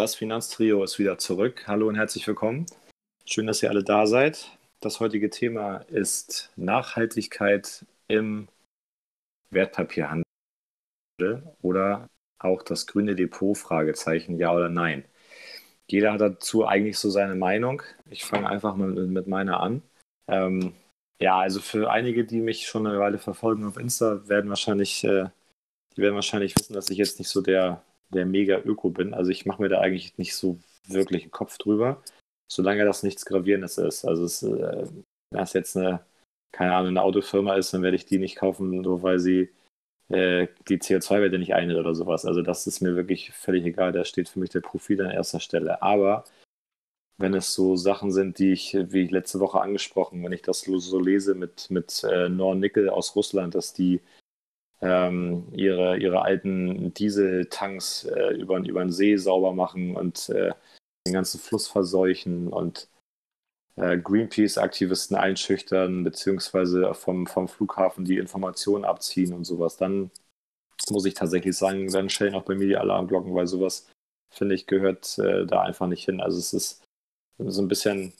Das Finanztrio ist wieder zurück. Hallo und herzlich willkommen. Schön, dass ihr alle da seid. Das heutige Thema ist Nachhaltigkeit im Wertpapierhandel oder auch das grüne Depot, Fragezeichen, ja oder nein. Jeder hat dazu eigentlich so seine Meinung. Ich fange einfach mal mit, meiner an. Ähm, ja, also für einige, die mich schon eine Weile verfolgen auf Insta, werden wahrscheinlich, äh, die werden wahrscheinlich wissen, dass ich jetzt nicht so der der mega Öko bin. Also ich mache mir da eigentlich nicht so wirklich einen Kopf drüber, solange das nichts Gravierendes ist. Also es, äh, es jetzt eine, keine Ahnung, eine Autofirma ist, dann werde ich die nicht kaufen, nur weil sie äh, die CO2-Werte nicht einhält oder sowas. Also das ist mir wirklich völlig egal. Da steht für mich der Profil an erster Stelle. Aber wenn es so Sachen sind, die ich, wie ich letzte Woche angesprochen, wenn ich das so lese mit, mit äh, Nornickel aus Russland, dass die ähm, ihre, ihre alten Dieseltanks äh, über, über den See sauber machen und äh, den ganzen Fluss verseuchen und äh, Greenpeace-Aktivisten einschüchtern, beziehungsweise vom, vom Flughafen die Informationen abziehen und sowas, dann muss ich tatsächlich sagen, dann stellen auch bei mir die Alarmglocken, weil sowas, finde ich, gehört äh, da einfach nicht hin. Also es ist so ein bisschen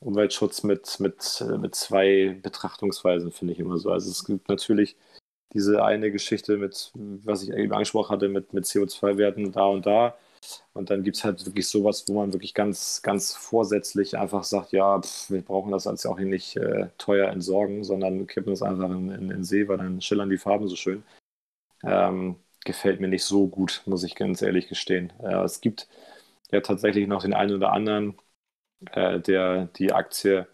Umweltschutz mit, mit, mit zwei Betrachtungsweisen, finde ich immer so. Also es gibt natürlich diese eine Geschichte mit, was ich eben angesprochen hatte, mit, mit CO2-Werten da und da. Und dann gibt es halt wirklich sowas, wo man wirklich ganz, ganz vorsätzlich einfach sagt, ja, pff, wir brauchen das als auch nicht äh, teuer entsorgen, sondern kippen das einfach in, in, in, den See, weil dann schillern die Farben so schön. Ähm, gefällt mir nicht so gut, muss ich ganz ehrlich gestehen. Äh, es gibt ja tatsächlich noch den einen oder anderen, äh, der die Aktie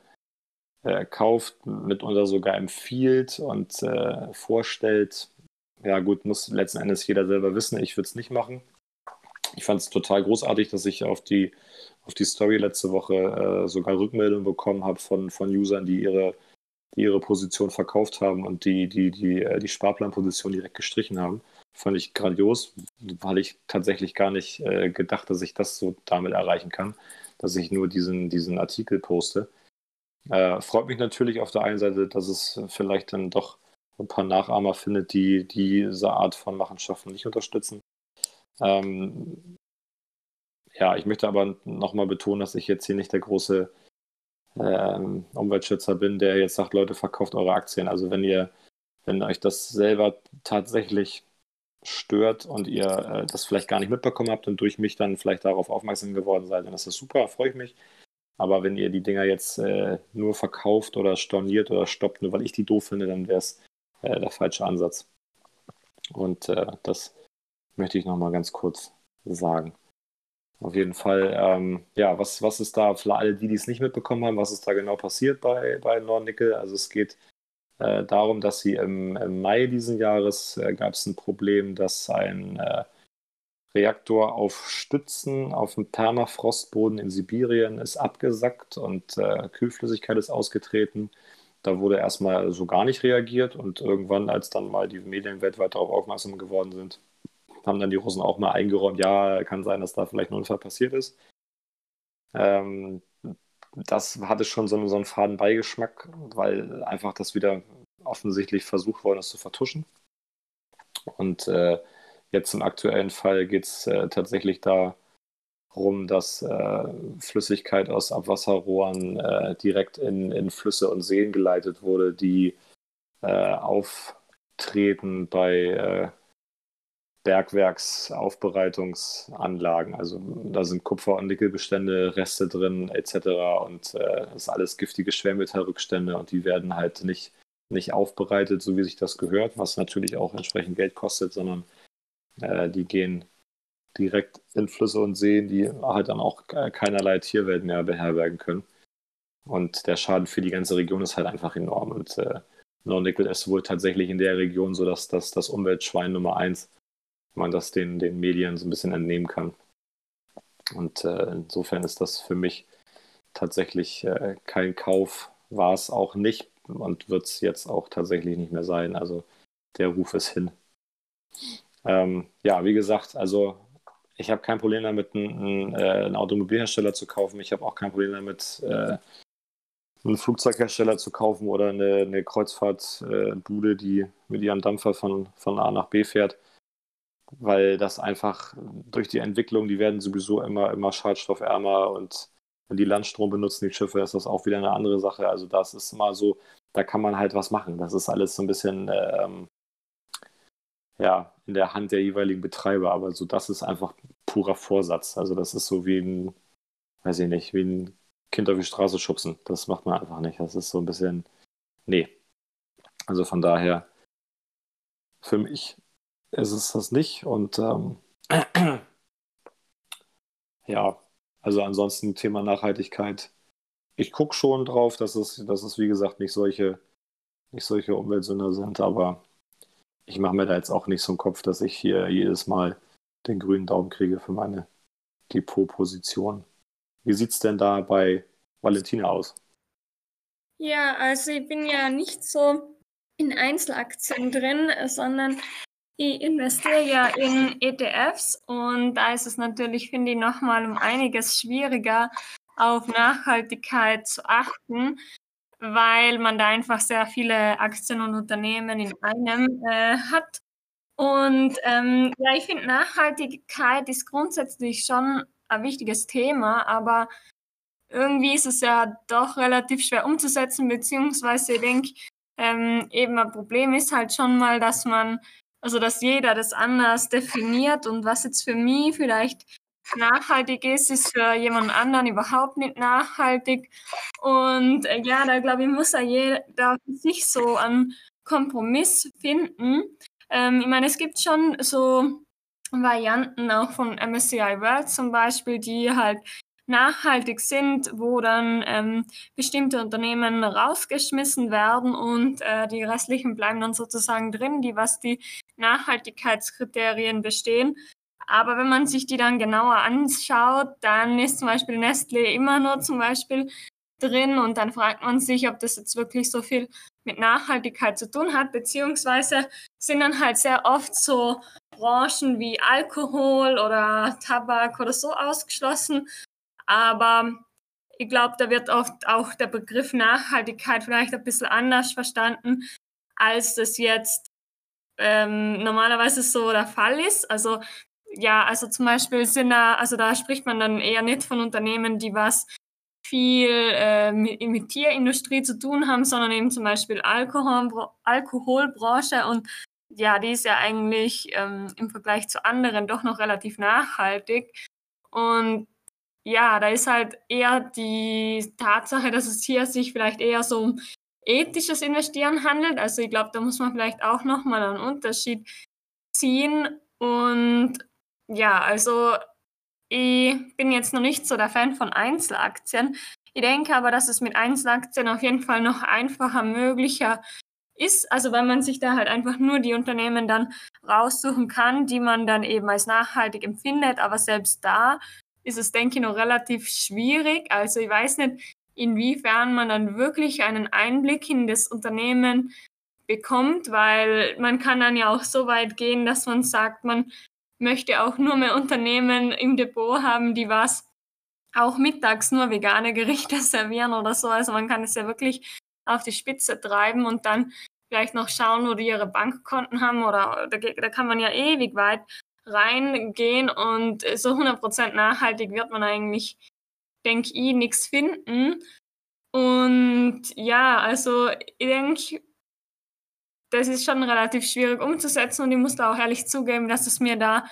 äh, kauft, mitunter sogar empfiehlt und äh, vorstellt. Ja, gut, muss letzten Endes jeder selber wissen. Ich würde es nicht machen. Ich fand es total großartig, dass ich auf die, auf die Story letzte Woche äh, sogar Rückmeldungen bekommen habe von, von Usern, die ihre, die ihre Position verkauft haben und die, die, die, äh, die Sparplanposition direkt gestrichen haben. Fand ich grandios, weil ich tatsächlich gar nicht äh, gedacht, dass ich das so damit erreichen kann, dass ich nur diesen, diesen Artikel poste. Äh, freut mich natürlich auf der einen Seite, dass es vielleicht dann doch ein paar Nachahmer findet, die diese Art von Machenschaften nicht unterstützen. Ähm, ja, ich möchte aber nochmal betonen, dass ich jetzt hier nicht der große ähm, Umweltschützer bin, der jetzt sagt, Leute, verkauft eure Aktien. Also wenn ihr, wenn euch das selber tatsächlich stört und ihr äh, das vielleicht gar nicht mitbekommen habt und durch mich dann vielleicht darauf aufmerksam geworden seid, dann ist das super, freue ich mich. Aber wenn ihr die Dinger jetzt äh, nur verkauft oder storniert oder stoppt, nur weil ich die doof finde, dann wäre es äh, der falsche Ansatz. Und äh, das möchte ich nochmal ganz kurz sagen. Auf jeden Fall, ähm, ja, was, was ist da für alle, die es nicht mitbekommen haben, was ist da genau passiert bei, bei Nordnickel? Also es geht äh, darum, dass sie im, im Mai diesen Jahres äh, gab es ein Problem, dass ein äh, Reaktor auf Stützen auf dem Permafrostboden in Sibirien ist abgesackt und äh, Kühlflüssigkeit ist ausgetreten. Da wurde erstmal so gar nicht reagiert und irgendwann, als dann mal die Medien weltweit darauf aufmerksam geworden sind, haben dann die Russen auch mal eingeräumt, ja, kann sein, dass da vielleicht ein Unfall passiert ist. Ähm, das hatte schon so, so einen faden Beigeschmack, weil einfach das wieder offensichtlich versucht worden ist zu vertuschen. Und äh, Jetzt im aktuellen Fall geht es äh, tatsächlich darum, dass äh, Flüssigkeit aus Abwasserrohren äh, direkt in, in Flüsse und Seen geleitet wurde, die äh, auftreten bei äh, Bergwerksaufbereitungsanlagen. Also da sind Kupfer- und Nickelbestände, Reste drin etc. Und äh, das ist alles giftige Schwermetallrückstände und die werden halt nicht, nicht aufbereitet, so wie sich das gehört, was natürlich auch entsprechend Geld kostet, sondern äh, die gehen direkt in Flüsse und Seen, die halt dann auch keinerlei Tierwelt mehr beherbergen können. Und der Schaden für die ganze Region ist halt einfach enorm. Und äh, Nornickel ist wohl tatsächlich in der Region so, dass das, das Umweltschwein Nummer eins, wenn man das den, den Medien so ein bisschen entnehmen kann. Und äh, insofern ist das für mich tatsächlich äh, kein Kauf, war es auch nicht und wird es jetzt auch tatsächlich nicht mehr sein. Also der Ruf ist hin. Ähm, ja, wie gesagt, also ich habe kein Problem damit, einen, äh, einen, Automobilhersteller zu kaufen. Ich habe auch kein Problem damit, äh, einen Flugzeughersteller zu kaufen oder eine, eine Kreuzfahrtbude, die mit ihrem Dampfer von, von A nach B fährt. weil das einfach durch die Entwicklung, die werden sowieso immer, immer schadstoffärmer und wenn die Landstrom benutzen, die Schiffe, ist das auch wieder eine andere Sache. Also das ist immer so, da kann man halt was machen. Das ist alles so ein bisschen ähm, ja, in der Hand der jeweiligen Betreiber, aber so das ist einfach purer Vorsatz. Also das ist so wie ein, weiß ich nicht, wie ein Kind auf die Straße schubsen. Das macht man einfach nicht. Das ist so ein bisschen, nee. Also von daher, für mich ist es das nicht und ähm, ja, also ansonsten Thema Nachhaltigkeit. Ich gucke schon drauf, dass es, dass es wie gesagt nicht solche, nicht solche Umweltsünder sind, aber ich mache mir da jetzt auch nicht so einen Kopf, dass ich hier jedes Mal den grünen Daumen kriege für meine Depotposition. Wie sieht es denn da bei Valentina aus? Ja, also ich bin ja nicht so in Einzelaktien drin, sondern ich investiere ja in ETFs und da ist es natürlich, finde ich, nochmal um einiges schwieriger, auf Nachhaltigkeit zu achten, weil man da einfach sehr viele Aktien und Unternehmen in einem äh, hat. Und ähm, ja, ich finde, Nachhaltigkeit ist grundsätzlich schon ein wichtiges Thema, aber irgendwie ist es ja doch relativ schwer umzusetzen, beziehungsweise ich denke, ähm, eben ein Problem ist halt schon mal, dass man also, dass jeder das anders definiert und was jetzt für mich vielleicht nachhaltig ist, ist für jemand anderen überhaupt nicht nachhaltig. Und äh, ja, da glaube ich, muss ja jeder für sich so einen Kompromiss finden. Ähm, ich meine, es gibt schon so Varianten auch von MSCI World zum Beispiel, die halt nachhaltig sind, wo dann ähm, bestimmte Unternehmen rausgeschmissen werden und äh, die restlichen bleiben dann sozusagen drin, die was die Nachhaltigkeitskriterien bestehen. Aber wenn man sich die dann genauer anschaut, dann ist zum Beispiel Nestle immer nur zum Beispiel drin und dann fragt man sich, ob das jetzt wirklich so viel mit Nachhaltigkeit zu tun hat, beziehungsweise sind dann halt sehr oft so Branchen wie Alkohol oder Tabak oder so ausgeschlossen, aber ich glaube, da wird oft auch der Begriff Nachhaltigkeit vielleicht ein bisschen anders verstanden, als das jetzt ähm, normalerweise so der Fall ist. Also ja, also zum Beispiel sind da, also da spricht man dann eher nicht von Unternehmen, die was viel äh, mit, mit Tierindustrie zu tun haben, sondern eben zum Beispiel Alkohol, Alkoholbranche und ja, die ist ja eigentlich ähm, im Vergleich zu anderen doch noch relativ nachhaltig. Und ja, da ist halt eher die Tatsache, dass es hier sich vielleicht eher so um ethisches Investieren handelt. Also ich glaube, da muss man vielleicht auch nochmal einen Unterschied ziehen. Und ja, also ich bin jetzt noch nicht so der Fan von Einzelaktien. Ich denke aber, dass es mit Einzelaktien auf jeden Fall noch einfacher möglicher ist. Also weil man sich da halt einfach nur die Unternehmen dann raussuchen kann, die man dann eben als nachhaltig empfindet. Aber selbst da ist es, denke ich, noch relativ schwierig. Also ich weiß nicht, inwiefern man dann wirklich einen Einblick in das Unternehmen bekommt, weil man kann dann ja auch so weit gehen, dass man sagt, man möchte auch nur mehr Unternehmen im Depot haben, die was auch mittags nur vegane Gerichte servieren oder so. Also man kann es ja wirklich auf die Spitze treiben und dann vielleicht noch schauen, wo die ihre Bankkonten haben oder da, da kann man ja ewig weit reingehen und so 100% nachhaltig wird man eigentlich, denke ich, nichts finden. Und ja, also ich denke, das ist schon relativ schwierig umzusetzen und ich muss da auch ehrlich zugeben, dass es mir da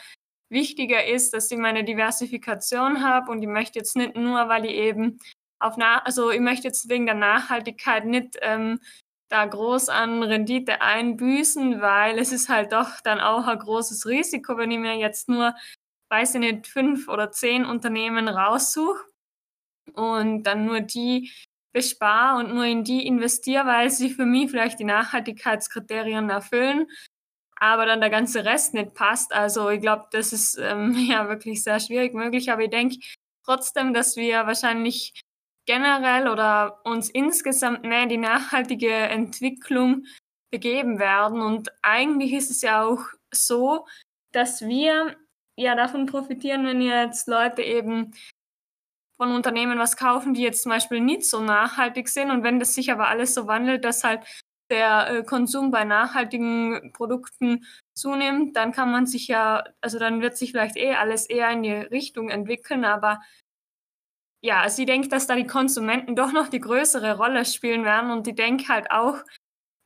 wichtiger ist, dass ich meine Diversifikation habe und ich möchte jetzt nicht nur, weil ich eben auf, Na also ich möchte jetzt wegen der Nachhaltigkeit nicht ähm, da groß an Rendite einbüßen, weil es ist halt doch dann auch ein großes Risiko, wenn ich mir jetzt nur, weiß ich nicht, fünf oder zehn Unternehmen raussuche und dann nur die bespare und nur in die investiere, weil sie für mich vielleicht die Nachhaltigkeitskriterien erfüllen, aber dann der ganze Rest nicht passt. Also ich glaube, das ist ähm, ja wirklich sehr schwierig möglich, aber ich denke trotzdem, dass wir wahrscheinlich generell oder uns insgesamt mehr die nachhaltige Entwicklung begeben werden. Und eigentlich ist es ja auch so, dass wir ja davon profitieren, wenn jetzt Leute eben von Unternehmen was kaufen, die jetzt zum Beispiel nicht so nachhaltig sind. Und wenn das sich aber alles so wandelt, dass halt der äh, Konsum bei nachhaltigen Produkten zunimmt, dann kann man sich ja, also dann wird sich vielleicht eh alles eher in die Richtung entwickeln, aber ja, also ich denke, dass da die Konsumenten doch noch die größere Rolle spielen werden und ich denke halt auch,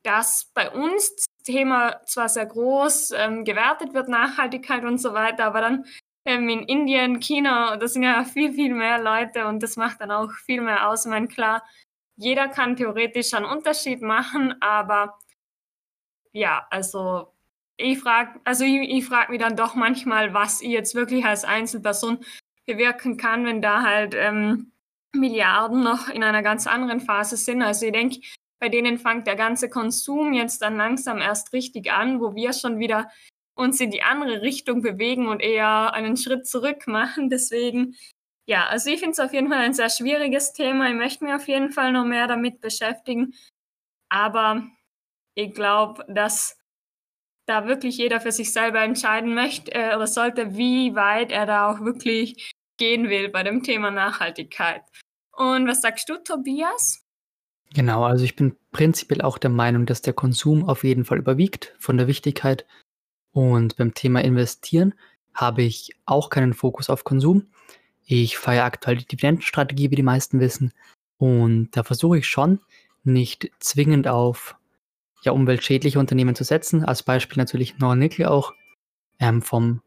dass bei uns das Thema zwar sehr groß ähm, gewertet wird, Nachhaltigkeit und so weiter, aber dann ähm, in Indien, China, das sind ja viel, viel mehr Leute und das macht dann auch viel mehr aus. Ich meine, klar, jeder kann theoretisch einen Unterschied machen, aber ja, also ich frage, also ich, ich frage mich dann doch manchmal, was ich jetzt wirklich als Einzelperson bewirken kann, wenn da halt ähm, Milliarden noch in einer ganz anderen Phase sind. Also ich denke, bei denen fängt der ganze Konsum jetzt dann langsam erst richtig an, wo wir schon wieder uns in die andere Richtung bewegen und eher einen Schritt zurück machen. Deswegen, ja, also ich finde es auf jeden Fall ein sehr schwieriges Thema. Ich möchte mich auf jeden Fall noch mehr damit beschäftigen. Aber ich glaube, dass da wirklich jeder für sich selber entscheiden möchte äh, oder sollte, wie weit er da auch wirklich gehen will bei dem Thema Nachhaltigkeit. Und was sagst du, Tobias? Genau, also ich bin prinzipiell auch der Meinung, dass der Konsum auf jeden Fall überwiegt von der Wichtigkeit. Und beim Thema Investieren habe ich auch keinen Fokus auf Konsum. Ich feiere aktuell die Dividendenstrategie, wie die meisten wissen. Und da versuche ich schon, nicht zwingend auf ja, umweltschädliche Unternehmen zu setzen. Als Beispiel natürlich Nornickel auch ähm, vom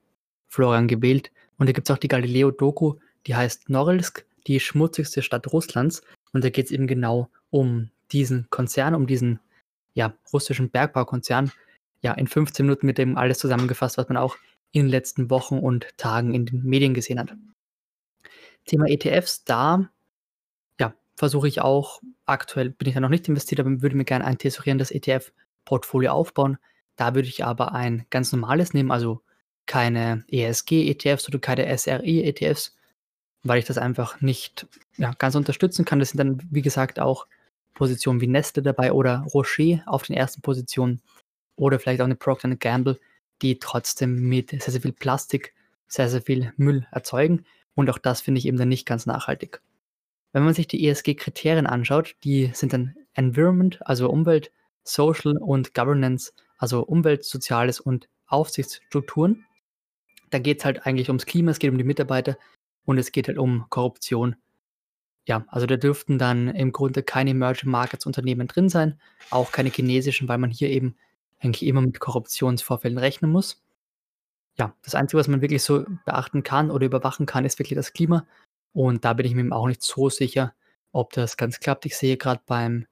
Florian gewählt. Und da gibt es auch die Galileo-Doku, die heißt Norilsk, die schmutzigste Stadt Russlands. Und da geht es eben genau um diesen Konzern, um diesen ja, russischen Bergbaukonzern. Ja, in 15 Minuten mit dem alles zusammengefasst, was man auch in den letzten Wochen und Tagen in den Medien gesehen hat. Thema ETFs, da versuche ich auch, aktuell bin ich da noch nicht investiert, aber würde mir gerne ein tesorierendes ETF-Portfolio aufbauen. Da würde ich aber ein ganz normales nehmen, also keine ESG-ETFs oder keine SRI-ETFs, weil ich das einfach nicht ja, ganz unterstützen kann. Das sind dann, wie gesagt, auch Positionen wie Nestle dabei oder Rocher auf den ersten Positionen oder vielleicht auch eine Procter Gamble, die trotzdem mit sehr, sehr viel Plastik sehr, sehr viel Müll erzeugen. Und auch das finde ich eben dann nicht ganz nachhaltig. Wenn man sich die ESG-Kriterien anschaut, die sind dann Environment, also Umwelt, Social und Governance, also Umwelt, Soziales und Aufsichtsstrukturen. Da geht es halt eigentlich ums Klima, es geht um die Mitarbeiter und es geht halt um Korruption. Ja, also da dürften dann im Grunde keine Emerging Markets Unternehmen drin sein, auch keine chinesischen, weil man hier eben eigentlich immer mit Korruptionsvorfällen rechnen muss. Ja, das Einzige, was man wirklich so beachten kann oder überwachen kann, ist wirklich das Klima. Und da bin ich mir auch nicht so sicher, ob das ganz klappt. Ich sehe gerade beim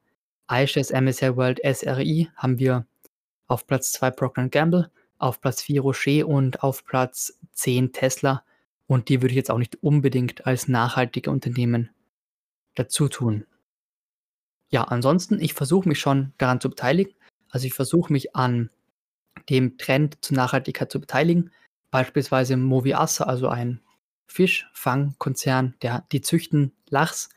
iShares MSCI World SRI haben wir auf Platz 2 Procter Gamble, auf Platz 4 Rocher und auf Platz 10 Tesla. Und die würde ich jetzt auch nicht unbedingt als nachhaltige Unternehmen dazu tun. Ja, ansonsten, ich versuche mich schon daran zu beteiligen. Also ich versuche mich an dem Trend zur Nachhaltigkeit zu beteiligen. Beispielsweise Moviasa, also ein Fischfangkonzern, der, die züchten Lachs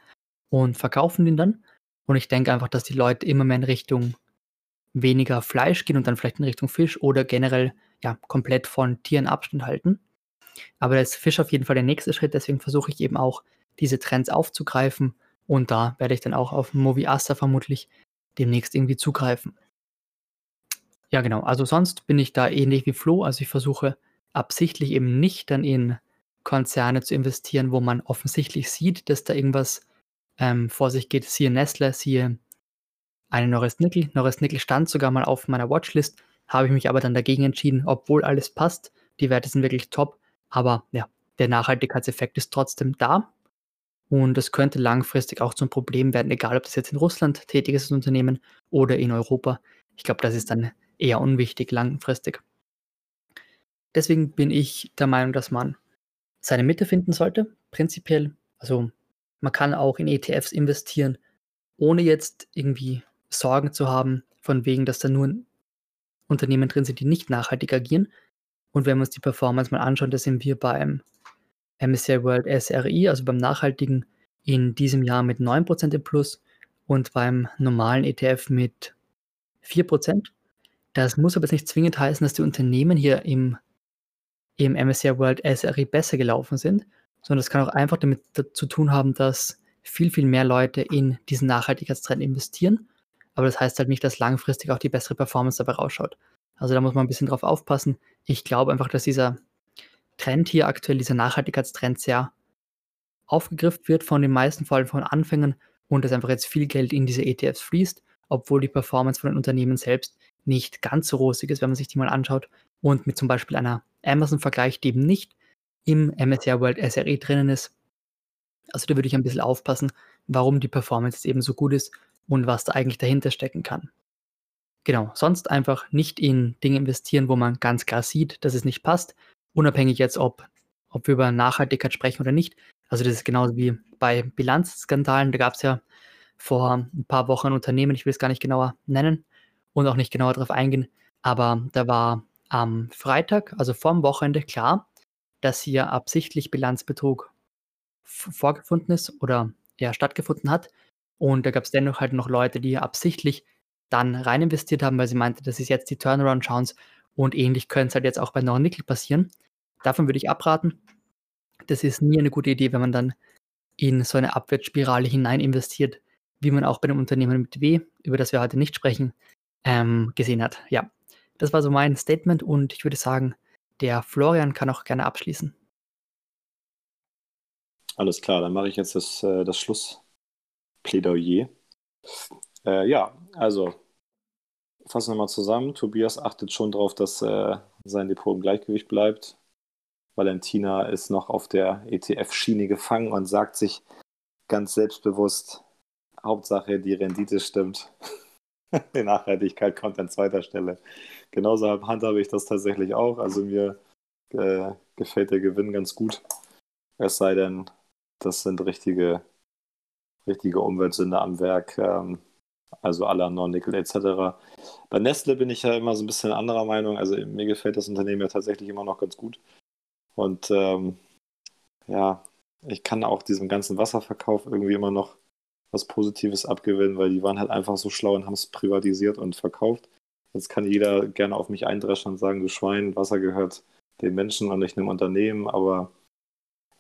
und verkaufen den dann. Und ich denke einfach, dass die Leute immer mehr in Richtung weniger Fleisch gehen und dann vielleicht in Richtung Fisch oder generell ja komplett von Tieren Abstand halten. Aber da ist Fisch auf jeden Fall der nächste Schritt, deswegen versuche ich eben auch diese Trends aufzugreifen und da werde ich dann auch auf Movi Asta vermutlich demnächst irgendwie zugreifen. Ja, genau. Also sonst bin ich da ähnlich wie Flo. Also ich versuche absichtlich eben nicht dann in Konzerne zu investieren, wo man offensichtlich sieht, dass da irgendwas ähm, vor sich geht. Siehe Nestle, siehe eine Norris Nickel. Norris Nickel stand sogar mal auf meiner Watchlist, habe ich mich aber dann dagegen entschieden, obwohl alles passt. Die Werte sind wirklich top, aber ja, der Nachhaltigkeitseffekt ist trotzdem da. Und das könnte langfristig auch zum Problem werden, egal ob das jetzt in Russland tätig ist, das Unternehmen, oder in Europa. Ich glaube, das ist dann eher unwichtig langfristig. Deswegen bin ich der Meinung, dass man seine Mitte finden sollte, prinzipiell. Also man kann auch in ETFs investieren, ohne jetzt irgendwie Sorgen zu haben, von wegen, dass da nur Unternehmen drin sind, die nicht nachhaltig agieren. Und wenn wir uns die Performance mal anschauen, da sind wir beim MSCI World SRI, also beim nachhaltigen, in diesem Jahr mit 9% im Plus und beim normalen ETF mit 4%. Das muss aber nicht zwingend heißen, dass die Unternehmen hier im im MSCI World SRI besser gelaufen sind, sondern das kann auch einfach damit zu tun haben, dass viel, viel mehr Leute in diesen Nachhaltigkeitstrend investieren. aber das heißt halt nicht, dass langfristig auch die bessere Performance dabei rausschaut. Also da muss man ein bisschen drauf aufpassen. Ich glaube einfach, dass dieser Trend hier aktuell, dieser Nachhaltigkeitstrend sehr aufgegriffen wird von den meisten, vor allem von Anfängern und dass einfach jetzt viel Geld in diese ETFs fließt, obwohl die Performance von den Unternehmen selbst nicht ganz so rosig ist, wenn man sich die mal anschaut und mit zum Beispiel einer Amazon vergleicht, die eben nicht im MSCI World SRE drinnen ist. Also da würde ich ein bisschen aufpassen, warum die Performance eben so gut ist und was da eigentlich dahinter stecken kann. Genau, sonst einfach nicht in Dinge investieren, wo man ganz klar sieht, dass es nicht passt, unabhängig jetzt, ob, ob wir über Nachhaltigkeit sprechen oder nicht. Also das ist genauso wie bei Bilanzskandalen, da gab es ja vor ein paar Wochen ein Unternehmen, ich will es gar nicht genauer nennen und auch nicht genauer darauf eingehen, aber da war am Freitag, also vor dem Wochenende, klar, dass hier absichtlich Bilanzbetrug vorgefunden ist oder ja stattgefunden hat. Und da gab es dennoch halt noch Leute, die absichtlich dann rein investiert haben, weil sie meinte, das ist jetzt die Turnaround-Chance und ähnlich könnte es halt jetzt auch bei Nornickel passieren. Davon würde ich abraten. Das ist nie eine gute Idee, wenn man dann in so eine Abwärtsspirale hinein investiert, wie man auch bei einem Unternehmen mit W, über das wir heute nicht sprechen, ähm, gesehen hat. Ja, das war so mein Statement und ich würde sagen, der Florian kann auch gerne abschließen. Alles klar, dann mache ich jetzt das, äh, das Schlussplädoyer. Äh, ja, also fassen wir mal zusammen. Tobias achtet schon darauf, dass äh, sein Depot im Gleichgewicht bleibt. Valentina ist noch auf der ETF-Schiene gefangen und sagt sich ganz selbstbewusst, Hauptsache die Rendite stimmt. die Nachhaltigkeit kommt an zweiter Stelle. Genauso handhabe ich das tatsächlich auch. Also mir äh, gefällt der Gewinn ganz gut. Es sei denn, das sind richtige, richtige Umweltsünder am Werk. Ähm, also aller Non-Nickel etc. Bei Nestle bin ich ja immer so ein bisschen anderer Meinung. Also mir gefällt das Unternehmen ja tatsächlich immer noch ganz gut. Und ähm, ja, ich kann auch diesem ganzen Wasserverkauf irgendwie immer noch was Positives abgewinnen, weil die waren halt einfach so schlau und haben es privatisiert und verkauft. Jetzt kann jeder gerne auf mich eindreschen und sagen, du Schwein, Wasser gehört den Menschen und nicht einem Unternehmen, aber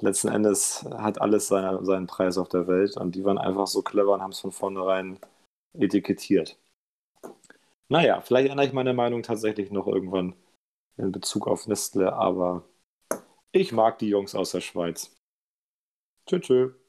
letzten Endes hat alles seine, seinen Preis auf der Welt und die waren einfach so clever und haben es von vornherein etikettiert. Naja, vielleicht ändere ich meine Meinung tatsächlich noch irgendwann in Bezug auf Nestle, aber ich mag die Jungs aus der Schweiz. Tschüss. tschüss.